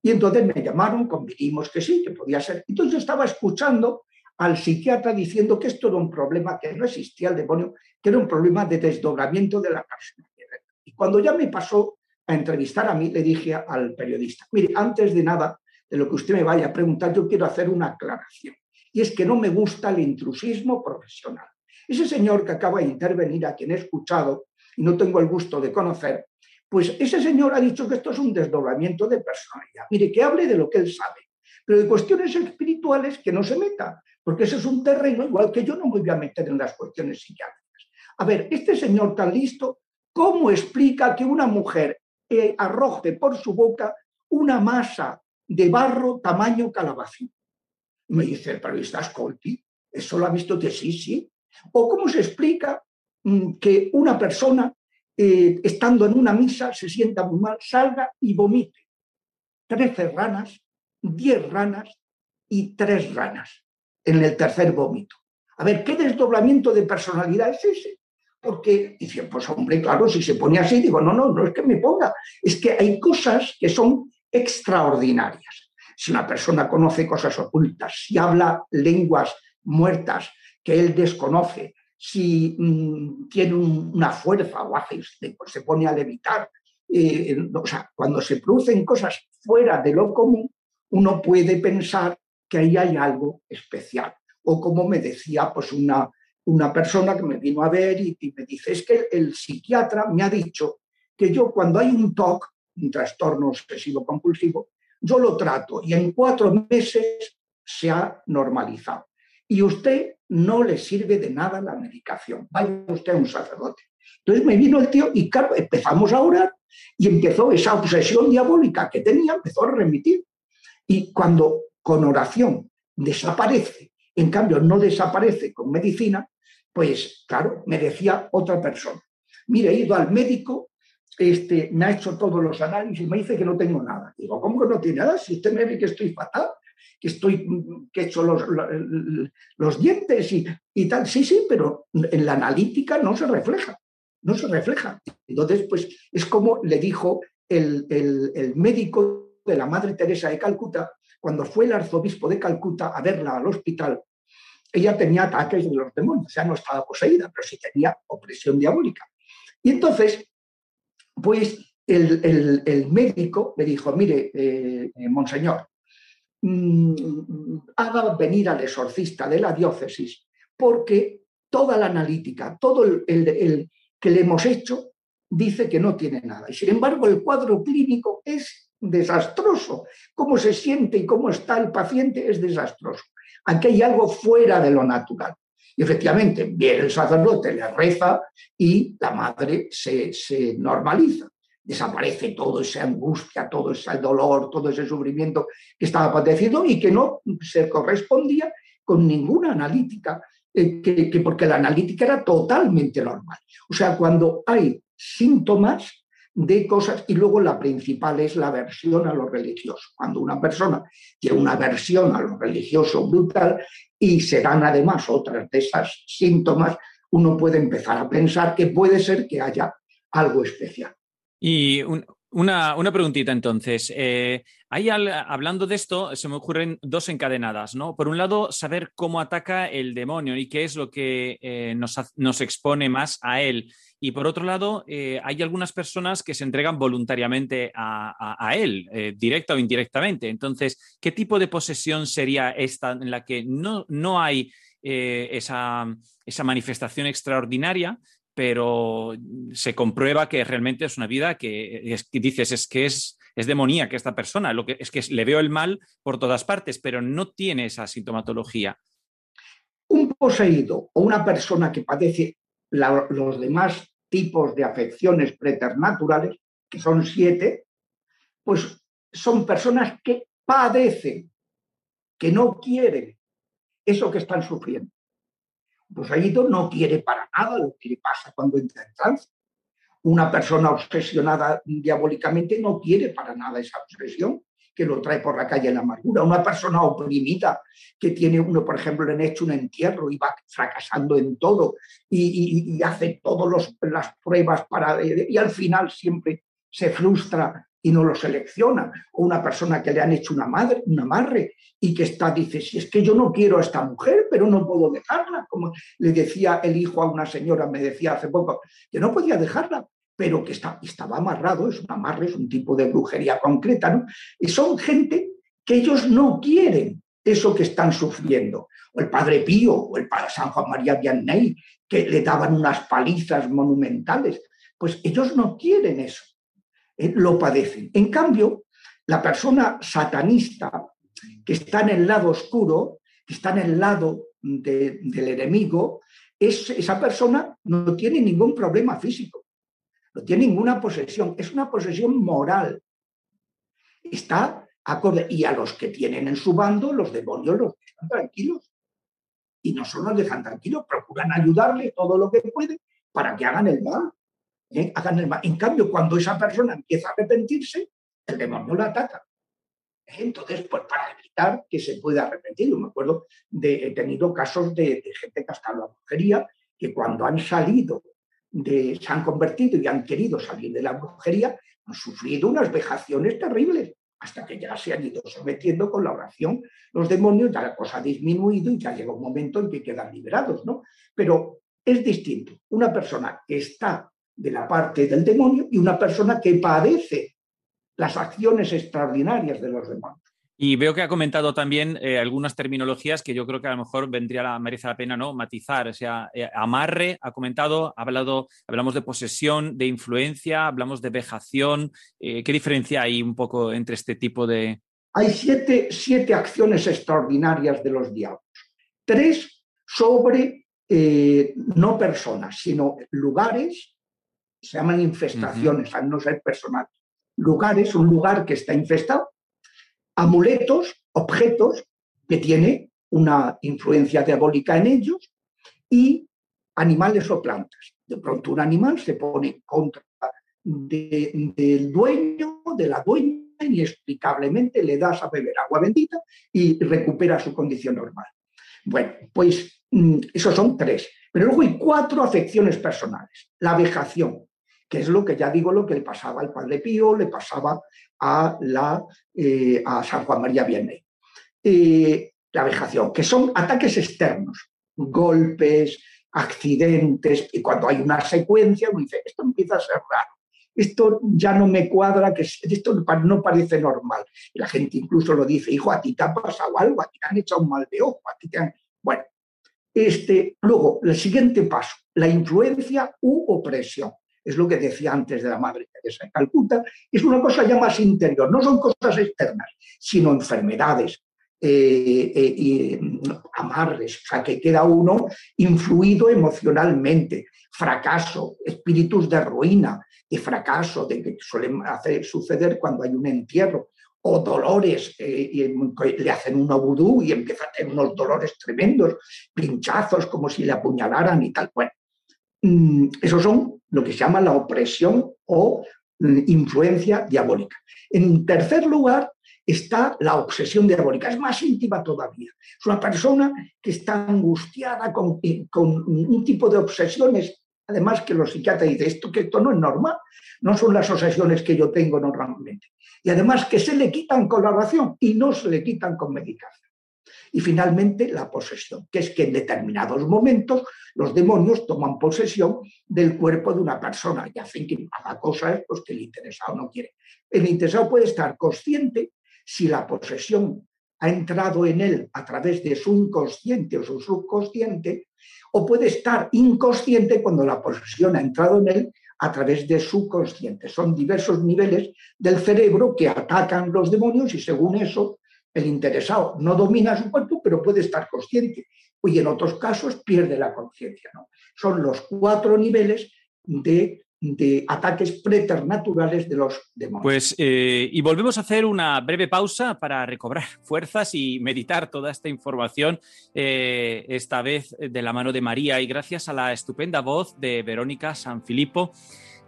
Y entonces me llamaron, convinimos que sí, que podía ser. Entonces estaba escuchando al psiquiatra diciendo que esto era un problema, que no existía el demonio, que era un problema de desdoblamiento de la personalidad. Y cuando ya me pasó a entrevistar a mí, le dije al periodista, mire, antes de nada, de lo que usted me vaya a preguntar, yo quiero hacer una aclaración. Y es que no me gusta el intrusismo profesional. Ese señor que acaba de intervenir, a quien he escuchado y no tengo el gusto de conocer, pues ese señor ha dicho que esto es un desdoblamiento de personalidad. Mire, que hable de lo que él sabe, pero de cuestiones espirituales que no se meta, porque ese es un terreno igual que yo no me voy a meter en las cuestiones psiquiátricas. A ver, este señor tan listo, ¿cómo explica que una mujer eh, arroje por su boca una masa de barro tamaño calabacín? Me dice el periodista Ascolti, ¿eso lo ha visto que sí, sí? ¿O cómo se explica que una persona, eh, estando en una misa, se sienta muy mal, salga y vomite? Trece ranas, diez ranas y tres ranas en el tercer vómito. A ver, ¿qué desdoblamiento de personalidad es ese? Porque dice, pues hombre, claro, si se pone así, digo, no, no, no es que me ponga, es que hay cosas que son extraordinarias. Si una persona conoce cosas ocultas, si habla lenguas muertas que él desconoce, si mm, tiene un- una fuerza o hace, pues, se pone a levitar, eh, o sea, cuando se producen cosas fuera de lo común, uno puede pensar que ahí hay algo especial. O como me decía pues una, una persona que me vino a ver y, me dice, es que el psiquiatra me ha dicho que yo cuando hay un TOC, un trastorno obsesivo compulsivo, yo lo trato y en cuatro meses se ha normalizado. Y usted no le sirve de nada la medicación. Vaya usted a un sacerdote. Entonces me vino el tío y claro, empezamos a orar y empezó esa obsesión diabólica que tenía, empezó a remitir. Y cuando con oración desaparece, en cambio no desaparece con medicina, pues claro, me decía otra persona. Mire, he ido al médico, este, me ha hecho todos los análisis y me dice que no tengo nada. Digo, ¿cómo que no tiene nada? Si usted me ve que estoy fatal, que estoy, que he hecho los, los, dientes y, y tal. Sí, sí, pero en la analítica no se refleja, no se refleja. Entonces, pues es como le dijo el, el, médico de la Madre Teresa de Calcuta, cuando fue el arzobispo de Calcuta a verla al hospital, ella tenía ataques de los demonios, o no estaba poseída, pero sí tenía opresión diabólica. Y entonces, pues el, el, el médico le dijo, mire, eh, eh, monseñor, mmm, haga venir al exorcista de la diócesis, porque toda la analítica, todo el, que le hemos hecho, dice que no tiene nada. Y sin embargo, el cuadro clínico es desastroso. Cómo se siente y cómo está el paciente es desastroso. Aquí hay algo fuera de lo natural. Y efectivamente, viene el sacerdote, le reza y la madre se, se normaliza. Desaparece toda esa angustia, todo ese dolor, todo ese sufrimiento que estaba padeciendo y que no se correspondía con ninguna analítica, eh, que, que porque la analítica era totalmente normal. O sea, cuando hay síntomas de cosas y luego la principal es la aversión a lo religioso. Cuando una persona tiene una aversión a lo religioso brutal y se dan además otras de esas síntomas, uno puede empezar a pensar que puede ser que haya algo especial. Y un, una, una, preguntita entonces. Eh, hablando de esto, se me ocurren dos encadenadas, ¿no? Por un lado, saber cómo ataca el demonio y qué es lo que eh, nos, nos, expone más a él. Y por otro lado, eh, hay algunas personas que se entregan voluntariamente a, a, a él, eh, directa o indirectamente. Entonces, ¿qué tipo de posesión sería esta en la que no, no hay eh, esa, esa manifestación extraordinaria, pero se comprueba que realmente es una vida que, es, dices es que es es demoníaca esta persona, lo que es que le veo el mal por todas partes, pero no tiene esa sintomatología. Un poseído o una persona que padece los demás tipos de afecciones preternaturales, que son siete, pues son personas que padecen, que no quieren eso que están sufriendo. Poseído no quiere para nada lo que le pasa cuando entra en trance. Una persona obsesionada diabólicamente no quiere para nada esa obsesión que lo trae por la calle en la amargura. Una persona oprimida que tiene uno, por ejemplo, le han hecho un entierro y va fracasando en todo y, y- y hace todas las pruebas para... y al final siempre se frustra y no lo selecciona. O una persona que le han hecho una madre, un amarre y que está, dice, si es que yo no quiero a esta mujer, pero no puedo dejarla. Como le decía el hijo a una señora, me decía hace poco, que no podía dejarla, pero que está, estaba amarrado, es un amarre, es un tipo de brujería concreta, ¿no? Y son gente que ellos no quieren eso que están sufriendo. O el Padre Pío, o el Padre San Juan María Vianney, que le daban unas palizas monumentales. Pues ellos no quieren eso, eh, lo padecen. En cambio, la persona satanista que está en el lado oscuro, que está en el lado de- del enemigo, es, esa persona no tiene ningún problema físico, no tiene ninguna posesión, es una posesión moral. Está acorde, y a los que tienen en su bando, los demonios los dejan tranquilos. Y no solo los dejan tranquilos, procuran ayudarle todo lo que pueden para que hagan el mal. ¿Eh? Hagan el mal. En cambio, cuando esa persona empieza a arrepentirse, el demonio la ataca. Entonces, pues para evitar que se pueda arrepentir, yo me acuerdo de, he tenido casos de, de gente que ha estado en la brujería, que cuando han salido, de, se han convertido y han querido salir de la brujería, han sufrido unas vejaciones terribles, hasta que ya se han ido sometiendo con la oración los demonios, ya la cosa ha disminuido y ya llega un momento en que quedan liberados, ¿no? Pero es distinto una persona que está de la parte del demonio y una persona que padece las acciones extraordinarias de los demonios. Y veo que ha comentado también eh, algunas terminologías que yo creo que a lo mejor vendría la, merece la pena ¿no? matizar. O sea, eh, amarre, ha comentado, ha hablado, hablamos de posesión, de influencia, hablamos de vejación. Eh, ¿Qué diferencia hay un poco entre este tipo de...? Hay siete, siete acciones extraordinarias de los diablos. Tres sobre no personas, sino lugares, se llaman infestaciones, al no ser personales. Lugares, un lugar que está infestado, amuletos, objetos que tiene una influencia diabólica en ellos y animales o plantas. De pronto un animal se pone en contra de- del dueño, de la dueña, inexplicablemente le das a beber agua bendita y recupera su condición normal. Bueno, pues mm, esos son tres. Pero luego hay cuatro afecciones personales. La vejación, que es lo que ya digo, lo que le pasaba al Padre Pío, le pasaba a, la, eh, a San Juan María Vianney. Eh, la vejación, que son ataques externos, golpes, accidentes, y cuando hay una secuencia, uno dice, esto empieza a ser raro, esto ya no me cuadra, que es- esto no parece normal. La gente incluso lo dice, hijo, a ti te ha pasado algo, a ti te han echado un mal de ojo, a ti te han... Bueno, este, luego, el siguiente paso, la influencia u opresión. Es lo que decía antes de la Madre Teresa de Calcuta. Es una cosa ya más interior, no son cosas externas, sino enfermedades, eh, eh, mm, amarres, o sea, que queda uno influido emocionalmente, fracaso, espíritus de ruina, de fracaso, de que suelen hacer suceder cuando hay un entierro, o dolores, eh, y le hacen un vudú y empieza a tener unos dolores tremendos, pinchazos como si le apuñalaran y tal. Bueno, mm, esos son lo que se llama la opresión o mm, influencia diabólica. En tercer lugar está la obsesión diabólica, es más íntima todavía. Es una persona que está angustiada con, con un tipo de obsesiones, además que los psiquiatras dicen esto que esto no es normal, no son las obsesiones que yo tengo normalmente. Y además que se le quitan con la oración y no se le quitan con medicación. Y finalmente la posesión, que es que en determinados momentos los demonios toman posesión del cuerpo de una persona y hacen que haga cosas pues, que el interesado no quiere. El interesado puede estar consciente si la posesión ha entrado en él a través de su inconsciente o su subconsciente, o puede estar inconsciente cuando la posesión ha entrado en él a través de su consciente. Son diversos niveles del cerebro que atacan los demonios y según eso el interesado no domina su cuerpo, pero puede estar consciente. Y en otros casos pierde la conciencia. Son los cuatro niveles de, de ataques preternaturales de los demonios. Pues, eh, y volvemos a hacer una breve pausa para recobrar <laughs> fuerzas y meditar toda esta información, eh, esta vez de la mano de María y gracias a la estupenda voz de Verónica Sanfilippo.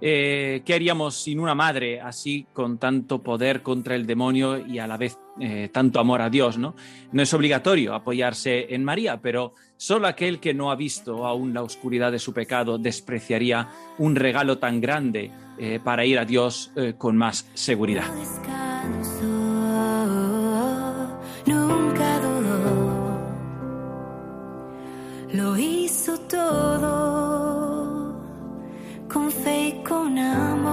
Eh, ¿Qué haríamos sin una madre así con tanto poder contra el demonio y a la vez eh, tanto amor a Dios? ¿no? no es obligatorio apoyarse en María, pero solo aquel que no ha visto aún la oscuridad de su pecado despreciaría un regalo tan grande eh, para ir a Dios eh, con más seguridad. lo hizo todo con amor.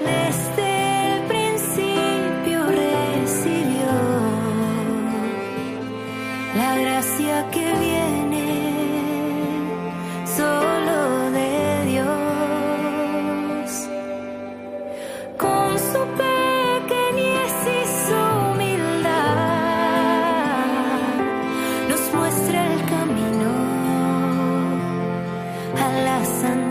Desde el principio recibió la gracia que viene solo de Dios. Con su pequeñez y su humildad nos muestra el camino a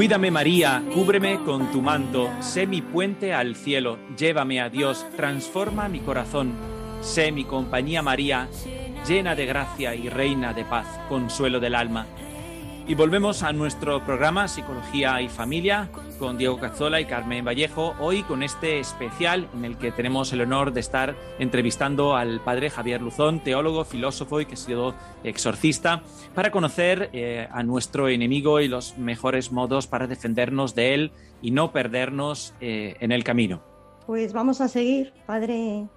Cuídame María, cúbreme con tu manto, sé mi puente al cielo, llévame a Dios, transforma mi corazón, sé mi compañía María, llena de gracia y reina de paz, consuelo del alma. Y volvemos a nuestro programa Psicología y Familia con Diego Cazzola y Carmen Vallejo, hoy con este especial en el que tenemos el honor de estar entrevistando al padre Javier Luzón, teólogo, filósofo y que ha sido exorcista, para conocer eh, a nuestro enemigo y los mejores modos para defendernos de él y no perdernos eh, en el camino. Pues vamos a seguir, padre,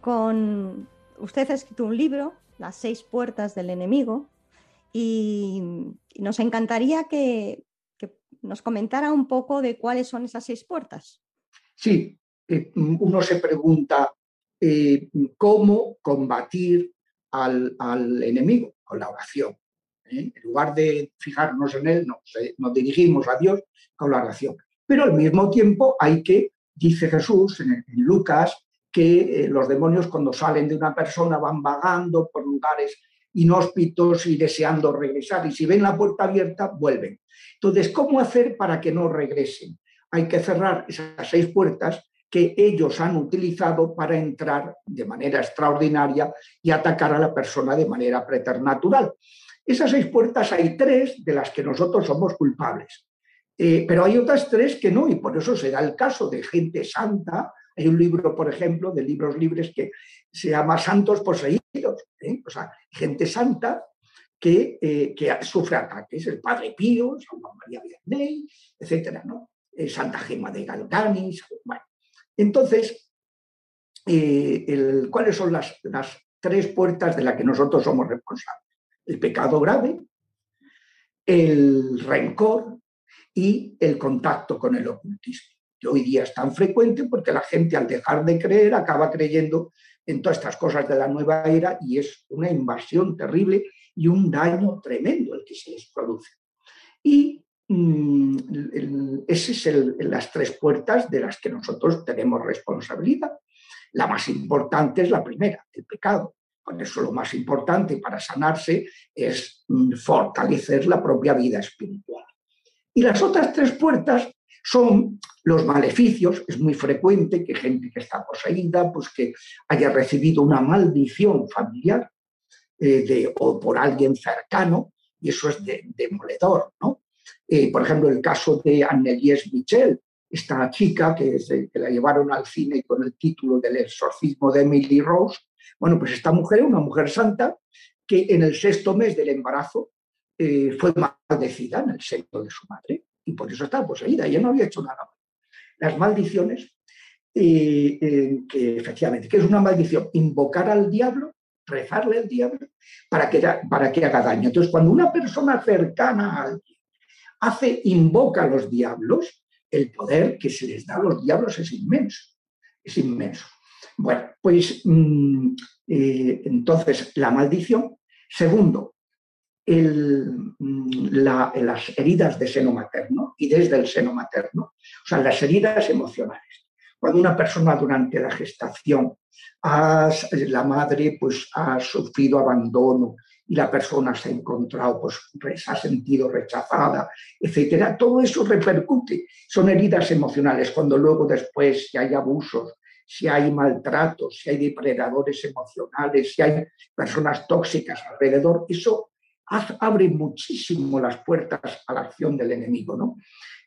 con... Usted ha escrito un libro, Las seis puertas del enemigo, y, nos encantaría que nos comentara un poco de cuáles son esas seis puertas. Sí, eh, uno se pregunta eh, cómo combatir al, al enemigo con la oración. ¿eh? En lugar de fijarnos en él, nos, dirigimos a Dios con la oración. Pero al mismo tiempo hay que, dice Jesús en, Lucas, que los demonios cuando salen de una persona van vagando por lugares inhóspitos y deseando regresar. Y si ven la puerta abierta, vuelven. Entonces, ¿cómo hacer para que no regresen? Hay que cerrar esas seis puertas que ellos han utilizado para entrar de manera extraordinaria y atacar a la persona de manera preternatural. Esas seis puertas hay tres de las que nosotros somos culpables, Eh, pero hay otras tres que no, y por eso se da el caso de gente santa. Hay un libro, por ejemplo, de libros libres que se llama Santos Poseídos. ¿eh? O sea, gente santa que, eh, que sufre ataques, el Padre Pío, Santa María Vianney, etcétera, ¿no? Eh, Santa Gema de Galganis. Bueno, entonces, el- ¿cuáles son las, las tres puertas de las que nosotros somos responsables? El pecado grave, el rencor y el contacto con el ocultismo, hoy día es tan frecuente porque la gente al dejar de creer acaba creyendo en todas estas cosas de la nueva era y es una invasión terrible y un daño tremendo el que se les produce. Y mm, el- ese es el- las tres puertas de las que nosotros tenemos responsabilidad. La más importante es la primera, el pecado. Por eso lo más importante para sanarse es mm, fortalecer la propia vida espiritual. Y las otras tres puertas son los maleficios. Es muy frecuente que gente que está poseída, pues que haya recibido una maldición familiar eh, de- o por alguien cercano, y eso es de- demoledor, ¿no? Eh, por ejemplo, el caso de Annelies Michel, esta chica que, que la llevaron al cine con el título del exorcismo de Emily Rose. Bueno, pues esta mujer, una mujer santa, que en el sexto mes del embarazo eh, fue maldecida en el seno de su madre y por eso estaba poseída. Ella no había hecho nada. Las maldiciones, eh, eh, que efectivamente, que es una maldición? Invocar al diablo, rezarle al diablo para que, para que haga daño. Entonces, cuando una persona cercana a alguien hace, invoca a los diablos, el poder que se les da a los diablos es inmenso. Es inmenso. Bueno, pues mm, eh, entonces la maldición. Segundo, el, mm, la- las heridas de seno materno y desde el seno materno, o sea, las heridas emocionales. Cuando una persona durante la gestación, ha- la madre pues, ha sufrido abandono y la persona se ha encontrado, pues re- se ha sentido rechazada, etcétera, todo eso repercute. Son heridas emocionales. Cuando luego después, si hay abusos, si hay maltratos, si hay depredadores emocionales, si hay personas tóxicas alrededor, eso abre muchísimo las puertas a la acción del enemigo. ¿no?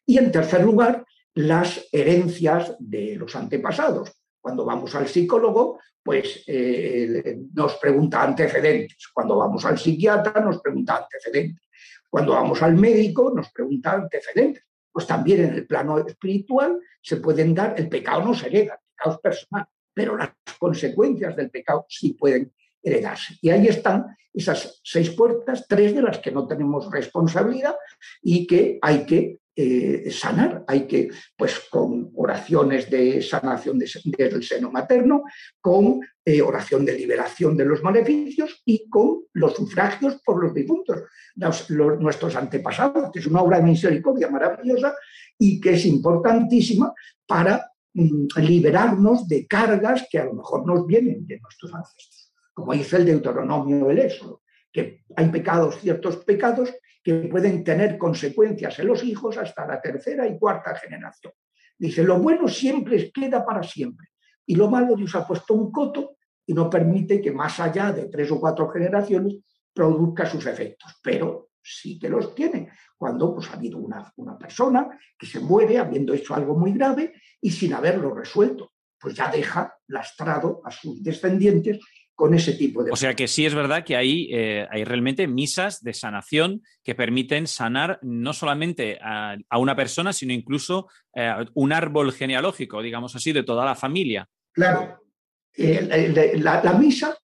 Y en tercer lugar, las herencias de los antepasados. Cuando vamos al psicólogo, pues eh, nos pregunta antecedentes. Cuando vamos al psiquiatra, nos pregunta antecedentes. Cuando vamos al médico, nos pregunta antecedentes. Pues también en el plano espiritual se pueden dar, el pecado no se hereda, el pecado es personal, pero las consecuencias del pecado sí pueden heredarse. Y ahí están esas seis puertas, tres de las que no tenemos responsabilidad y que hay que eh, sanar, hay que, pues con oraciones de sanación de- desde el seno materno, con eh, oración de liberación de los maleficios y con los sufragios por los difuntos, los- nuestros antepasados, que es una obra de misericordia maravillosa y que es importantísima para mm, liberarnos de cargas que a lo mejor nos vienen de nuestros ancestros, como dice el Deuteronomio del Éxodo, que hay pecados, ciertos pecados que pueden tener consecuencias en los hijos hasta la tercera y cuarta generación. Dice, lo bueno siempre queda para siempre y lo malo Dios ha puesto un coto y no permite que más allá de tres o cuatro generaciones produzca sus efectos, pero sí que los tiene. Cuando pues, ha habido una, una persona que se muere habiendo hecho algo muy grave y sin haberlo resuelto, pues ya deja lastrado a sus descendientes con ese tipo de... O sea que sí es verdad que hay, eh, hay realmente misas de sanación que permiten sanar no solamente a, a una persona, sino incluso eh, un árbol genealógico, digamos así, de toda la familia. Claro, eh, la, la, la, misa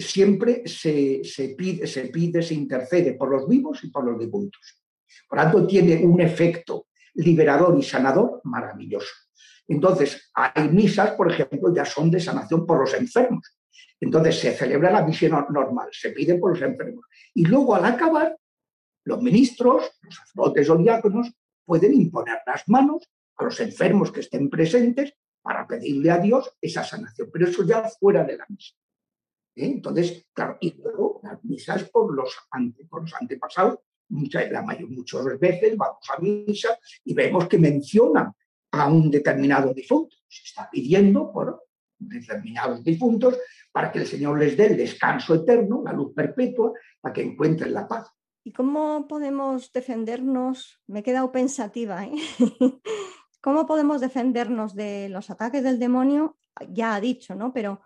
siempre se, se, pide, se pide, se intercede por los vivos y por los difuntos. Por tanto, tiene un efecto liberador y sanador maravilloso. Entonces, hay misas, por ejemplo, ya son de sanación por los enfermos. Entonces, se celebra la misión normal, se pide por los enfermos. Y luego, al acabar, los ministros, los sacerdotes o diáconos pueden imponer las manos a los enfermos que estén presentes para pedirle a Dios esa sanación. Pero eso ya fuera de la misa. ¿Eh? Entonces, claro, y luego las misas por los, ante, por los antepasados, muchas, la mayor, muchas veces vamos a misa y vemos que mencionan a un determinado difunto. Se está pidiendo por determinados difuntos para que el Señor les dé el descanso eterno, la luz perpetua, para que encuentren la paz. ¿Y cómo podemos defendernos? Me he quedado pensativa. ¿eh? <laughs> ¿Cómo podemos defendernos de los ataques del demonio? Ya ha dicho, ¿no? Pero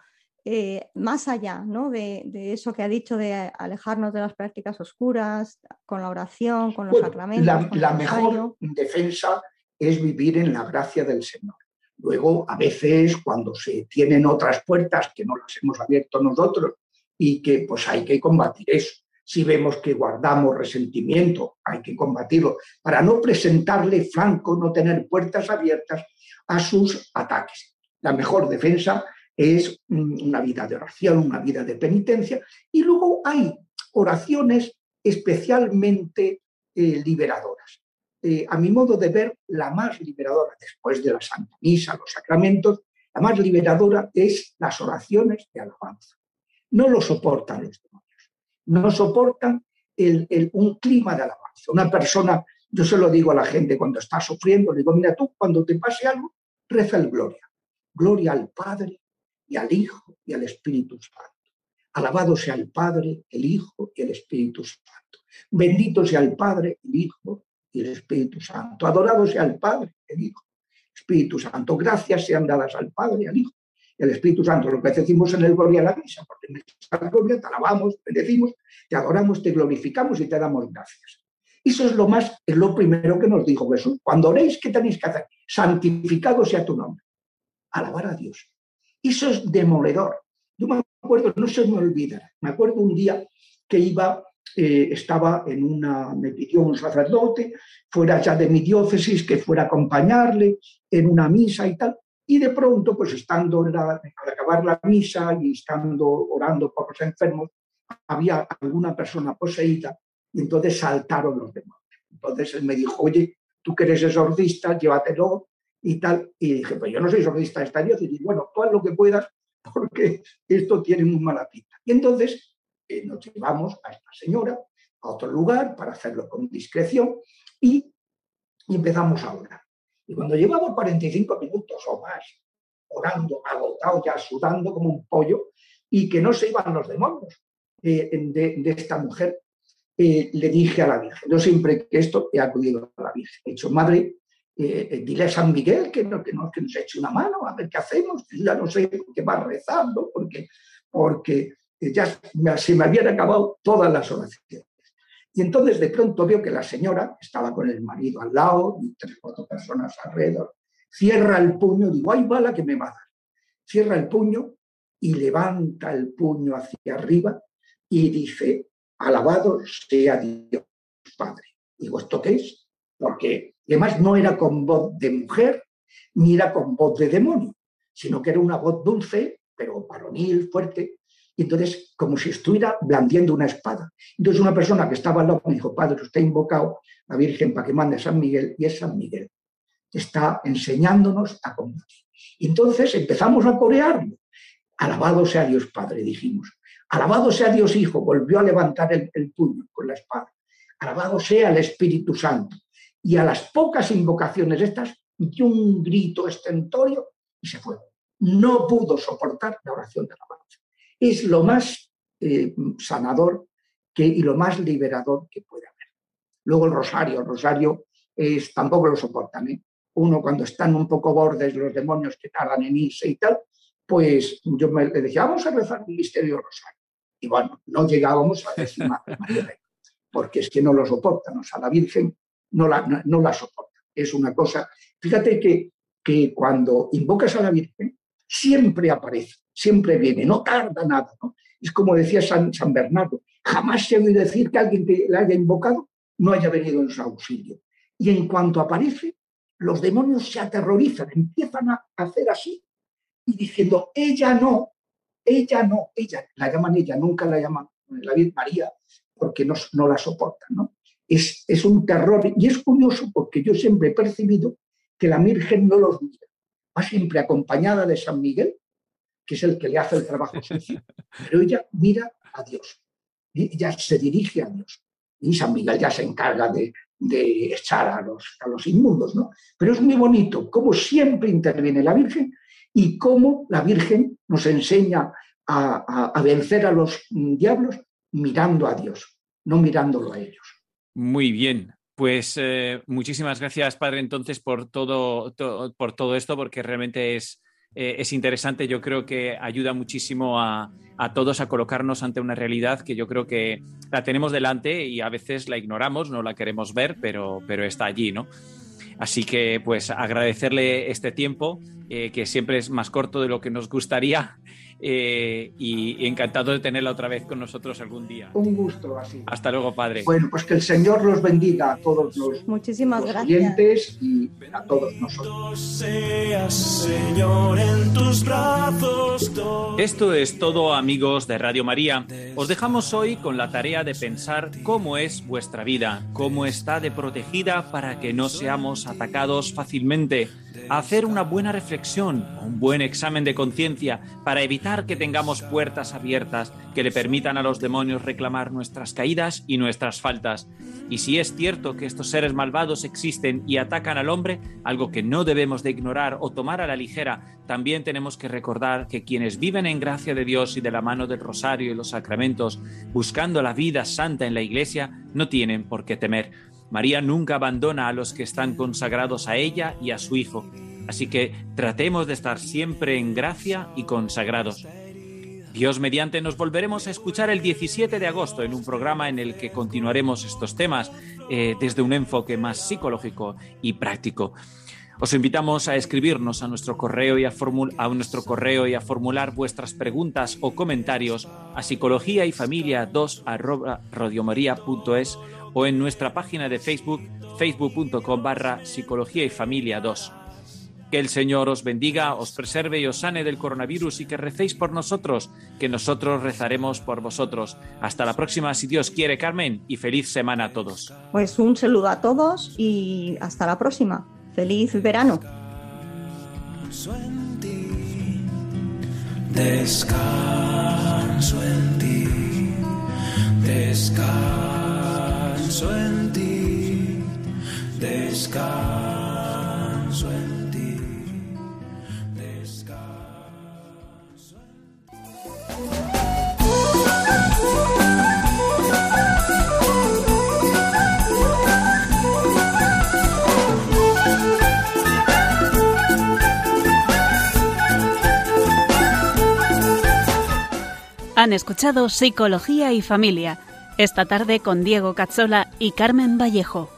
eh, más allá ¿no? de, de eso que ha dicho de alejarnos de las prácticas oscuras, con la oración, con los Bueno, sacramentos. la, mejor defensa es vivir en la gracia del Señor. Luego, a veces, cuando se tienen otras puertas que no las hemos abierto nosotros y que pues hay que combatir eso. Si vemos que guardamos resentimiento, hay que combatirlo para no presentarle franco, no tener puertas abiertas a sus ataques. La mejor defensa es mm, una vida de oración, una vida de penitencia y luego hay oraciones especialmente eh, liberadoras. Eh, a mi modo de ver, la más liberadora después de la Santa Misa, los sacramentos, la más liberadora es las oraciones de alabanza. No lo soportan los demonios, no soportan el- el- un clima de alabanza. Una persona, yo se lo digo a la gente cuando está sufriendo, le digo, mira tú, cuando te pase algo, reza el gloria. Gloria al Padre y al Hijo y al Espíritu Santo. Alabado sea el Padre, el Hijo y el Espíritu Santo. Bendito sea el Padre, el Hijo y el Espíritu Santo. Adorado sea el Padre, el Hijo, Espíritu Santo. Gracias sean dadas al Padre, al Hijo y al Espíritu Santo. Lo que decimos en el Gloria a la Misa, porque en esta Gloria te alabamos, te decimos, te adoramos, te glorificamos y te damos gracias. Eso es lo más, es lo primero que nos dijo Jesús. Cuando oréis, ¿qué tenéis que hacer? Santificado sea tu nombre. Alabar a Dios. Eso es demoledor. Yo me acuerdo, no se me olvida, me acuerdo un día que iba, eh, estaba en una, me pidió un sacerdote, fuera ya de mi diócesis, que fuera a acompañarle en una misa y tal. Y de pronto, pues estando en la- al acabar la misa y estando orando por los enfermos, había alguna persona poseída y entonces saltaron los demonios. Entonces él me dijo, oye, tú que eres exorcista, llévatelo y tal. Y dije, pues yo no soy exorcista de esta diócesis. Bueno, tú haz lo que puedas porque esto tiene muy mala pinta. Y entonces eh, nos llevamos a esta señora a otro lugar para hacerlo con discreción y, empezamos a orar. Y cuando llevamos 45 minutos o más orando, agotado ya, sudando como un pollo, y que no se iban los demonios eh, de, esta mujer, eh, le dije a la Virgen, yo siempre que esto he acudido a la Virgen, he dicho, madre, eh, dile a San Miguel que, no, que, no- que nos eche una mano, a ver qué hacemos, ya no sé qué va rezando, porque, porque ya se me habían acabado todas las oraciones. Y entonces de pronto veo que la señora estaba con el marido al lado, y tres o cuatro personas alrededor, cierra el puño, digo, ay, bala que me va a dar. Cierra el puño y levanta el puño hacia arriba y dice, alabado sea Dios Padre. Digo, ¿esto qué es? Porque además no era con voz de mujer, ni era con voz de demonio, sino que era una voz dulce, pero varonil, fuerte. Y entonces, como si estuviera blandiendo una espada. Entonces, una persona que estaba al lado me dijo, Padre, usted ha invocado la Virgen para que mande a San Miguel, y es San Miguel. Está enseñándonos a combatir. Entonces empezamos a corearlo. Alabado sea Dios Padre, dijimos. Alabado sea Dios Hijo, volvió a levantar el, el puño con la espada. Alabado sea el Espíritu Santo. Y a las pocas invocaciones estas, dio un grito estentorio y se fue. No pudo soportar la oración de alabanza. Es lo más eh, sanador y lo más liberador que puede haber. Luego el rosario. El rosario es, tampoco lo soportan. ¿eh? Uno cuando están un poco bordes los demonios que tardan en irse y tal, pues yo me, le decía, vamos a rezar un misterio rosario. Y bueno, no llegábamos a decir María porque es que no lo soportan. O sea, la Virgen no la, no la soporta. Es una cosa. Fíjate que, que cuando invocas a la Virgen, siempre aparece, siempre viene, no tarda nada. ¿no? Es como decía San, San Bernardo, jamás se oído decir que alguien que la haya invocado no haya venido en su auxilio. Y en cuanto aparece, los demonios se aterrorizan, empiezan a hacer así y diciendo, ella no, ella no, ella, la llaman ella, nunca la llaman la Virgen María, porque no, no la soportan. ¿no? Es, es un terror y es curioso porque yo siempre he percibido que la Virgen no los mira, va siempre acompañada de San Miguel, que es el que le hace el trabajo sucio, pero ella mira a Dios, y ella se dirige a Dios. Y San Miguel ya se encarga de, echar a los, inmundos, ¿no? Pero es muy bonito cómo siempre interviene la Virgen y cómo la Virgen nos enseña a, vencer a los diablos mirando a Dios, no mirándolo a ellos. Muy bien. Pues eh, muchísimas gracias, padre, entonces, por todo, to- por todo esto, porque realmente es, eh, es interesante, yo creo que ayuda muchísimo a, a todos a colocarnos ante una realidad que yo creo que la tenemos delante y a veces la ignoramos, no la queremos ver, pero, pero está allí, ¿no? Así que pues agradecerle este tiempo, eh, que siempre es más corto de lo que nos gustaría eh, y, encantado de tenerla otra vez con nosotros algún día. Un gusto así. Hasta luego, padre. Bueno, pues que el Señor los bendiga a todos los, Muchísimas los gracias. y a todos nosotros. Seas, Señor, en tus brazos. Esto es todo amigos de Radio María. Os dejamos hoy con la tarea de pensar cómo es vuestra vida, cómo está de protegida para que no seamos atacados fácilmente, hacer una buena reflexión, un buen examen de conciencia para evitar que tengamos puertas abiertas que le permitan a los demonios reclamar nuestras caídas y nuestras faltas. Y si es cierto que estos seres malvados existen y atacan al hombre, algo que no debemos de ignorar o tomar a la ligera, también tenemos que recordar que quienes viven en gracia de Dios y de la mano del rosario y los sacramentos, buscando la vida santa en la iglesia, no tienen por qué temer. María nunca abandona a los que están consagrados a ella y a su Hijo. Así que tratemos de estar siempre en gracia y consagrados. Dios mediante nos volveremos a escuchar el 17 de agosto en un programa en el que continuaremos estos temas eh, desde un enfoque más psicológico y práctico. Os invitamos a escribirnos a nuestro correo y a, a nuestro correo y a formular vuestras preguntas o comentarios a psicología y familia 2 arroba radiomaria.es o en nuestra página de Facebook facebook.com barra psicología y familia 2. Que el Señor os bendiga, os preserve y os sane del coronavirus y que recéis por nosotros, que nosotros rezaremos por vosotros. Hasta la próxima, si Dios quiere, Carmen, y feliz semana a todos. Pues un saludo a todos y hasta la próxima. Feliz verano. Descanso en ti, descanso en ti, descanso en ti, descanso. Han escuchado Psicología y Familia, esta tarde con Diego Cazzola y Carmen Vallejo.